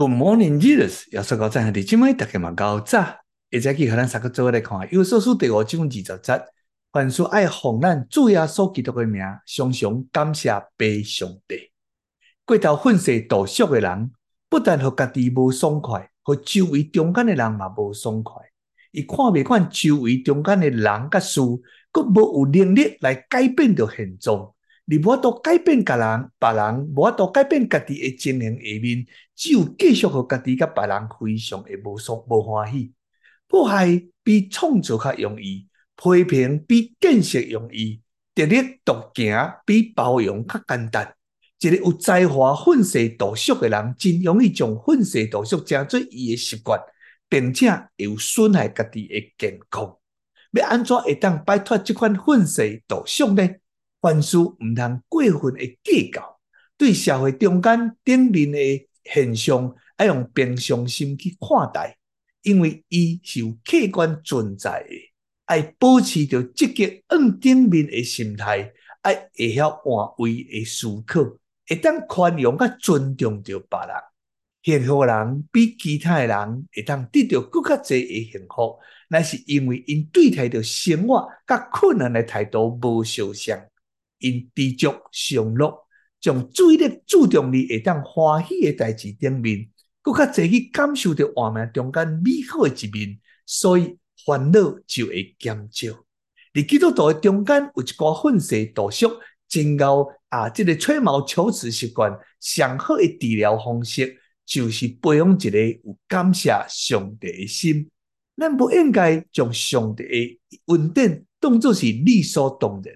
Good morning, Jesus。要说到这样的节目，大家嘛搞早。一早起，可能三个做来看，有所书第五章二十节，凡事爱奉咱主耶稣基督的名，常常感谢父上帝。过头愤世嫉俗的人，不但和家己无爽快，和周围中间的人嘛无爽快。伊看袂惯周围中间的人甲事，阁无有能力来改变着现状。你无法度改变别人，别人无法度改变家己的经营下面，只有继续和家己甲别人非常的无爽无欢喜。迫害比创造较容易，批评比建设容易，特立独行比包容较简单。一个有才华愤世嫉俗的人，真容易将愤世嫉俗当做伊的习惯，并且有损害家己的健康。要安怎会当摆脱这款愤世嫉俗呢？凡事毋通过分诶计较，对社会中间顶面的现象，要用平常心去看待，因为伊是有客观存在的，要保持着积极往顶面的心态，要会晓换位的思考，会当宽容甲尊重着别人。幸福人比其他诶人会当得到更加济的幸福，那是因为因对待着生活甲困难的态度无相像。因知足常乐，将注意力注重伫会当欢喜的代志顶面，搁较济去感受着活命中间美好的一面，所以烦恼就会减少。伫基督徒的中间有一寡愤世嫉俗、争拗啊，这个吹毛求疵习惯，上好的治疗方式就是培养一个有感谢上帝的心。咱不应该将上帝的恩典当作是理所当然。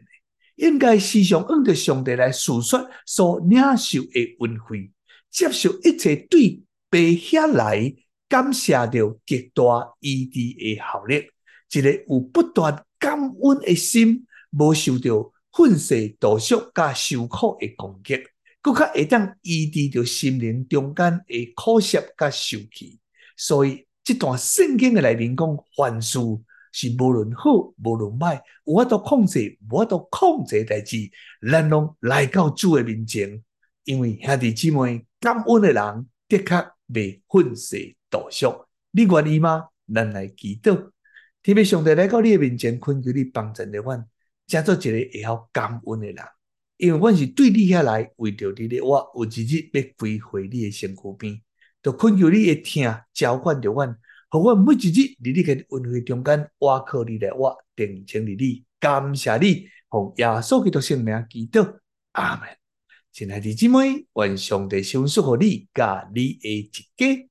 应该时常按着上帝来诉说所领受的恩惠，接受一切对爸遐来感谢着极大意义的效力。一个有不断感恩的心，无受到愤世嫉俗甲受苦的攻击，搁较会当医治着心灵中间的苦涩甲受气。所以这段圣经的内面讲凡事。是无论好无论歹，有法度控制，无法度控制代志，咱拢来到主的面前，因为兄弟姊妹感恩的人，的确未愤世嫉俗。你愿意吗？咱来祈祷，特别上帝来到你的面前，恳求你帮助的阮，成做一个会晓感恩的人，因为阮是对你遐来，为着你的我，有一日要归回你的身躯边，就恳求你会听，召唤着阮。和我每一日伫你嘅恩惠中间，我靠你来，我定睛伫你，感谢你，奉耶稣基督圣名祈祷，阿门。亲爱的姊妹，愿上帝赏赐给你，甲你的一家。